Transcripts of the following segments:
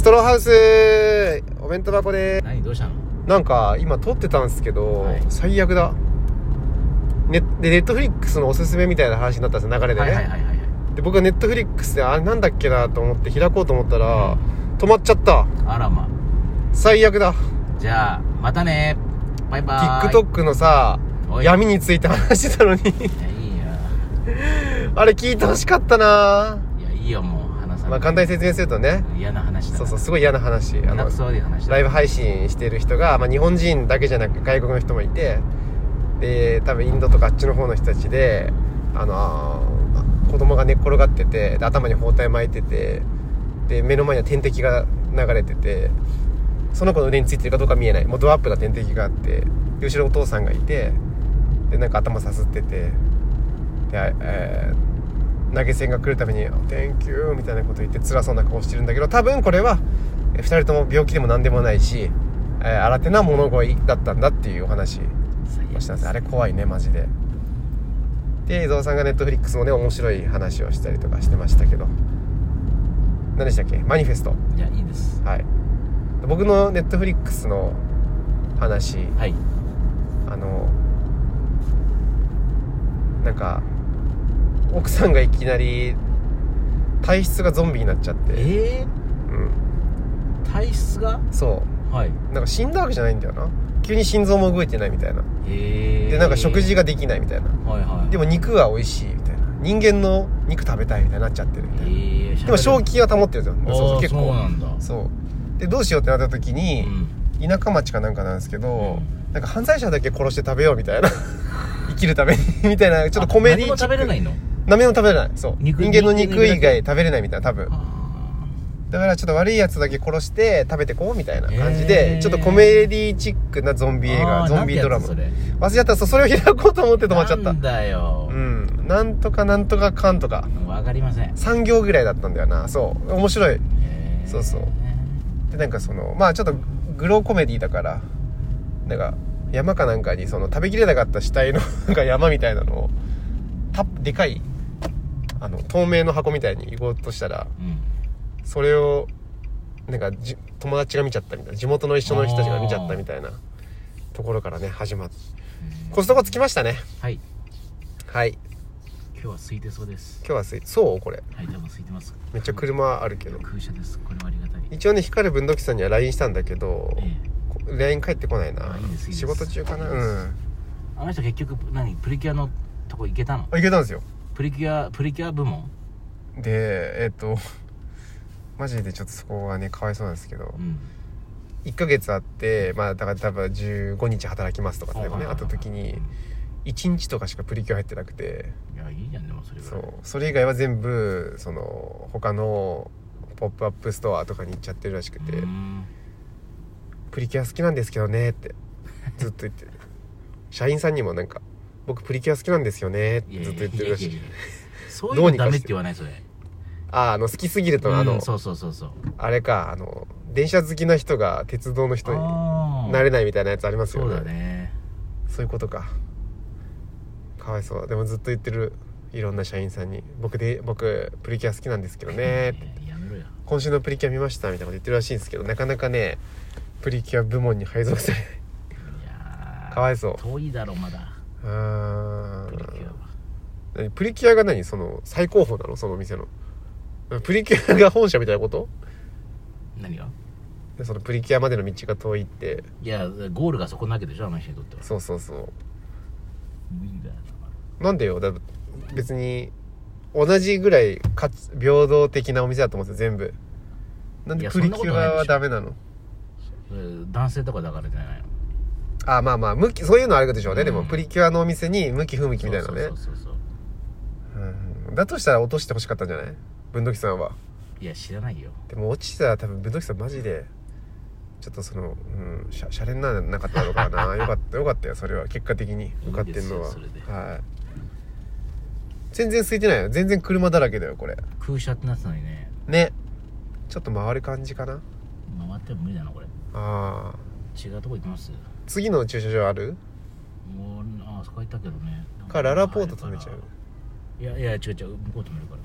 ストローハウスお弁当箱で。何どうしたの？なんか今撮ってたんですけど、はい。最悪だ。ねでネットフリックスのおすすめみたいな話になったんですよ流れでね、はいはいはいはいで僕はネットフリックスであれなんだっけなと思って開こうと思ったら、止まっちゃった。あらま。最悪だ。じゃあまたね。バイバーイ。TikTok のさおい。闇について話してたのに。いやいいよ。あれ聞いてほしかったな。いやいいよもうまあ簡単に説明するとね。嫌な話だそうそうすごい嫌な話。あのライブ配信してる人が、まあ、日本人だけじゃなく外国の人もいてで多分インドとかあっちの方の人たちであのー子供が寝っ転がっててで頭に包帯巻いててで目の前には点滴が流れててその子の腕についてるかどうか見えない。もうドアップな点滴があってで後ろお父さんがいてでなんか頭さすっててで、えー投げ銭が来るために「Thank you」みたいなこと言って辛そうな顔してるんだけど多分これは2人とも病気でも何でもないし、えー新手な物乞いだったんだっていうお話をしたんです。あれ怖いねマジで。で伊沢さんがネットフリックスもね面白い話をしたりとかしてましたけど。何でしたっけ？マニフェスト。じゃあいいです。はい。僕のネットフリックスの話。はい。あのなんか奥さんがいきなり体質がゾンビになっちゃって。えうん。ー、体質が？そう。はい。なんか死んだわけじゃないんだよな。急に心臓も動いてないみたいな。えー、でなんか食事ができないみたいな。はいはい。でも肉は美味しいみたいな。人間の肉食べたいみたいになっちゃってるみたいな。えー、でも正気は保ってるんですよあーそう結構。そうなんだ。そう。でどうしようってなった時に、うん。田舎町かなんかなんですけど、うなんか犯罪者だけ殺して食べようみたいな。生きるために。みたいなちょっとコメディ何も食べれないのの？何も食べれない。そう。肉人間の肉以人間の肉だ外食べれないみたいな多分。あ。だからちょっと悪いやつだけ殺して食べてこうみたいな感じへでー。ちょっとコメディチックなゾンビ映画ゾンビドラマ。忘れちゃった。それを開こうと思って止まっちゃった。なんだよ。うん。なんとかなんとかかんとか。わかりません。3行ぐらいだったんだよな。そう。面白い。えー。そうそう。でなんかそのまあちょっとグローコメディだからなんか山かなんかにその食べきれなかった死体のなんか山みたいなのをたでかいあの透明の箱みたいに行こうとしたらうん。それをなんかじ友達が見ちゃったみたいな地元の一緒の人たちが見ちゃったみたいなところからね始まってコストコ着きましたね。はい。はい。今日は空いてそうです。今日はすいそう？これ。はい多分空いてます。めっちゃ車あるけど。空車です。これはありがたい。一応ね光る文土器さんには LINE したんだけどええ。LINE 返ってこないな。仕事中かな？うん。あの人結局何プリキュアのとこ行けたの？あ行けたんですよプリキュアプリキュア部門？でえっ、と マジでちょっとそこがねかわいそうなんですけどうん。1ヶ月あってまあだから多分15日働きますとかってねあった時に1日とかしかプリキュア入ってなくて。いやいいじゃんでもそれぐらい。そう。それ以外は全部その他のポップアップストアとかに行っちゃってるらしくて。うーん「プリキュア好きなんですけどね」ってずっと言ってる。社員さんにもなんか「僕プリキュア好きなんですよね」ってずっと言ってるらし。いそういうのダメって言わないそれ。ああの好きすぎるとあの、うんそうそうそうそう。あれかあの電車好きな人が鉄道の人になれないみたいなやつありますよそうねだね。そういうことか。かわいそう。でもずっと言ってるいろんな社員さんに「僕で僕プリキュア好きなんですけどね」って今週のプリキュア見ましたみたいなこと言ってるらしいんですけどなかなかねプリキュア部門に配属されない。かわいそう。遠いだろまだプリキュアは。何プリキュアが何その最高峰なの？そのお店の。プリキュアが本社みたいなこと？何が？でそのプリキュアまでの道が遠いって。いやゴールがそこなわけでしょあの人にとっては。そうそうそう。無理だよな。んでよ？だ別に同じぐらいかつ平等的なお店だと思うんですよ全部。なんでプリキュアはダメなの？男性とかだからじゃないの？あまあまあ向きそういうのあるでしょうね、うん。でもプリキュアのお店に向き不向きみたいなね。そうそうそうん。だとしたら落としてほしかったんじゃない？文土器さんは。いや知らないよ。でも落ちたら多分文土器さんマジでちょっとそのうんシャシャレにならなかったのかな。よかったよかったよそれは。結果的に。受かってんのは。いいはい。全然空いてないよ。全然車だらけだよこれ。空車ってなってたのにね。ね。ちょっと回る感じかな。回っても無理だなこれ。ああ違うとこ行きます次の駐車場ある？もうあそこ行ったけどね。かララポート止めちゃう？いやいや違う違う向こう止めるか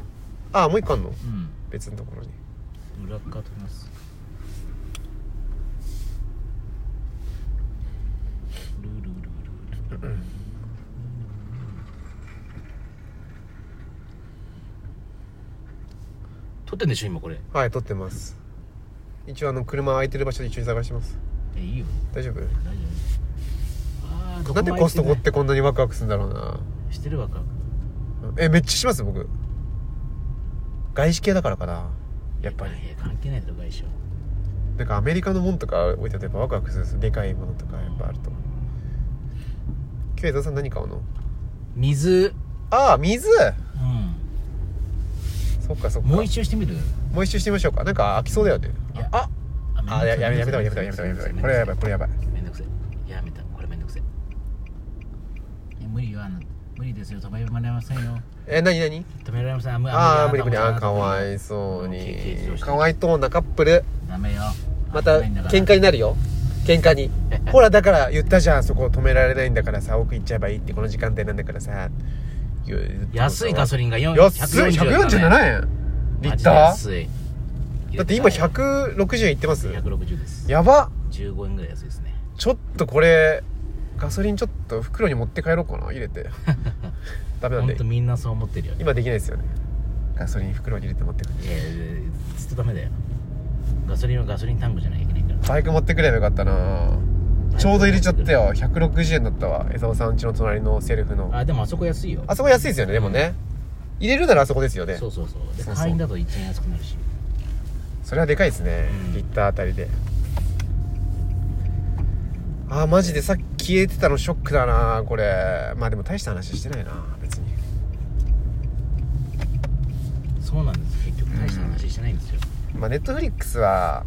ら。ああもう一個あんの、うん、別のところに。裏側止めます。ルールルールールってんでしょ今これはい撮ってます一応あの車空いてる場所で一緒に探しますえいいよ。大丈夫？大丈夫。ああどこなんでもコストコってこんなにワクワクするんだろうな。してるわかえめっちゃします？僕。外資系だからかな。やっぱり。いや関係ないだろ外傷なんかアメリカのもんとか置いてあるとやっぱワクワクするんですでかいものとかやっぱあると。今日江田さん何買うの？水。ああ水？うそっかそっか。んもう一周してみる？もう一周してみましょうか。なんか飽きそうだよね。あああややめやめたやめたやめたやめたこれやばいこれやばい。めんどくせえやめた。これめんどくせえ無理よあの無理ですよ。止められませんよ。え何何止められません。あ無ああ無理無理。あかわいそうに。かわいそうなカップル。ダメよ。また喧嘩になるよ。喧嘩に。ほらだから言ったじゃん。そこ止められないんだからさ奥行っちゃえばいいってこの時間帯なんだからさ。安いガソリンが4安い147円？リッター？安いだって今160円いってます？160です。やば。15円ぐらい安いですね。ちょっとこれガソリンちょっと袋に持って帰ろうかな。入れて。ダメなんで本当みんなそう思ってるよね。今できないですよね。ガソリン袋に入れて持ってくる。いやいやずっとダメだよ。ガソリンはガソリンタンクじゃなきゃいけないから。バイク持ってくればよかったな。ちょうど入れちゃったよ。160円だったわ。江沢さん家の隣のセルフの。あでもあそこ安いよ。あそこ安いですよね。でもね。入れるならあそこですよね。そうそうそう。で会員だと1円安くなるしそれはでかいですね、うん。リッターあたりで。あーマジでさっき消えてたのショックだなこれ。まあでも大した話してないな別に。そうなんです。結局大した話してないんですよ、まあネットフリックスは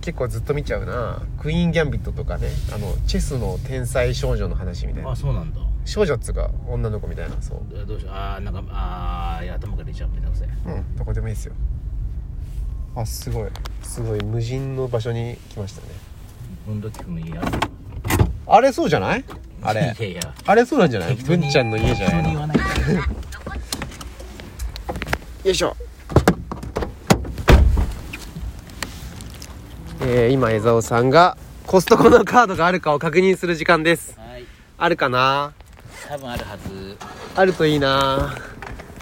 結構ずっと見ちゃうな。クイーン・ギャンビットとかね。あのチェスの天才少女の話みたいな。あそうなんだ。少女っつうか女の子みたいなそう。えどうしよう。あーなんかあーいや頭から出ちゃう。めんどくさいうんどこでもいいですよあすごい。すごい無人の場所に来ましたね。文土器の家あるあれそうじゃない？あれ。いやいや。あれそうなんじゃない？適当に。文ちゃんの家じゃないの？適当に言わないで。よいしょ。えー、今江澤さんがコストコのカードがあるかを確認する時間です。はい。あるかな？多分あるはず。あるといいな。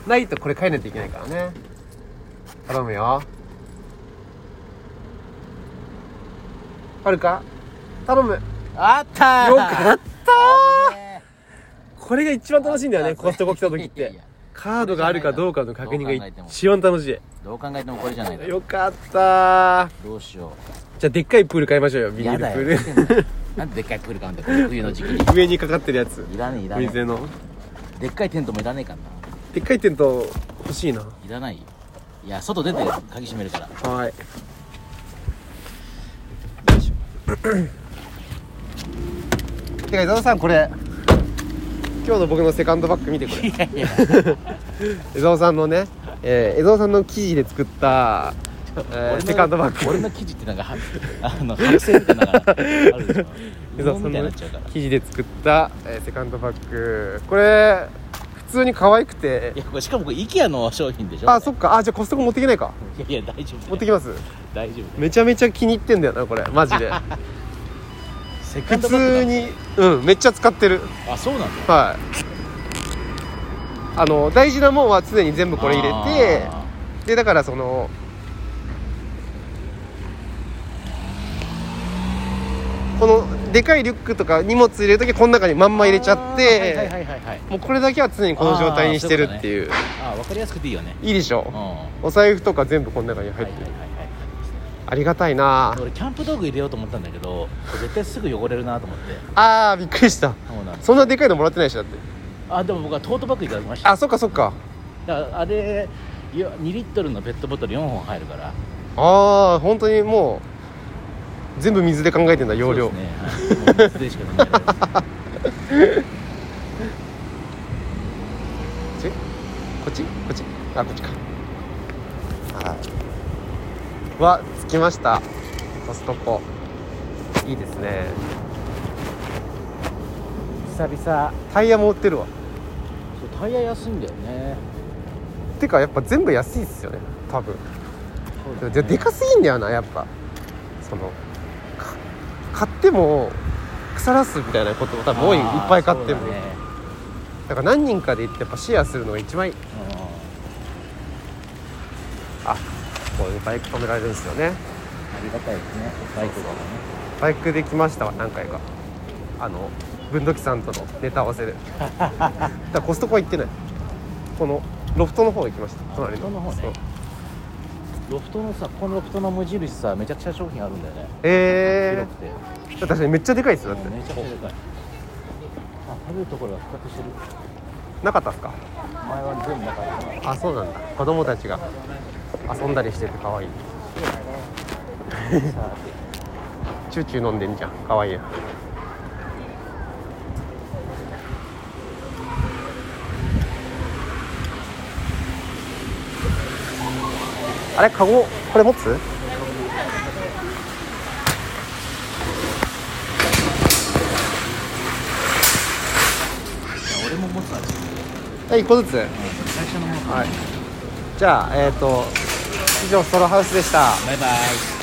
ないとこれ変えないといけないからね。頼むよあるか？頼む。あったー。よかったこれが一番楽しいんだよねコストコ来た時って。やカードがあるかどうかの確認が一番楽しい。どう考えてもこれじゃないよかったどうしよじゃあでっかいプール買いましょうよビニールプよ。ール。なんででっかいプール買うんだよこの冬の時期に。上にかかってるやつ。いらねえいらね水の。えでっかいテントもいらねえかな。でっかいテント欲しいな。いらないいや外出て鍵閉めるから。はいてか伊沢さんこれ。今日の僕のセカンドバッグ見てこれ。江 沢さんのね、えー、江沢さんの生地で作った、えーセカンドバッグ。俺の生地ってなんかは あの剥製みたいなのがあるでしょ江沢さんの生地で作った、えーセカンドバッグ。これ普通に可愛くて。いやこれしかもこれ IKEA の商品でしょ。あそっか。あじゃあコストコ持っていけないか。いやいや大丈夫持ってきます。大丈夫めちゃめちゃ気に入ってんだよなこれ。マジで。普通にうんめっちゃ使ってる。あそうなんだ。はい。あの大事なもんは常に全部これ入れてあでだからそのこのでかいリュックとか荷物入れる時はこの中にまんま入れちゃってもうこれだけは常にこの状態にしてるっていう。あ分かりやすくていいよね。いいでしょ？お財布とか全部この中にい入ってる。ありがたいな俺キャンプ道具入れようと思ったんだけど絶対すぐ汚れるなと思って。あーびっくりした。そんなでかいのもらってないしだって。あでも僕はトートバッグいただきましたあそっかそっか。あれいや2リットルのペットボトル4本入るから。ああ本当にもう全部水で考えてんだ容量。ね。はい。水でしか飲めない。こっち？こっち？あこっちか。はい。わ着きました。コストコいいですね。久々タイヤも売ってるわ。そうタイヤ安いんだよね。てかやっぱ全部安いっすよね。多分。そうだね。ででかすぎんだよなやっぱ。そのか買っても腐らすみたいなことも多分多いいっぱい買っても。だね。だから何人かで行ってやっぱシェアするのが一番いい。あこういうバイク止められるんですよね。ありがたいですね。バイクがね。バイクで来ましたわ何回か。あの文土器さんとのネタ合わせで。だからコストコは行ってない。このロフトの方行きました。隣ロフトの方ねロフトのさこのロフトの無印さめちゃくちゃ商品あるんだよね。え広くて。ー、確かにめっちゃでかいですよだって。めちゃくちゃでかい。あ食べるところが復活してる。なかったっすか？前は全部なかった。あそうなんだ。子供たちが遊んだりしてて可愛い。さ チューチュー飲んでんじゃん。可愛いなあれカゴ？これ持つ？て俺も持つわえ一個ずつ？最初のもの。はい。じゃあえっ、と以上ソロハウスでした。バイバイ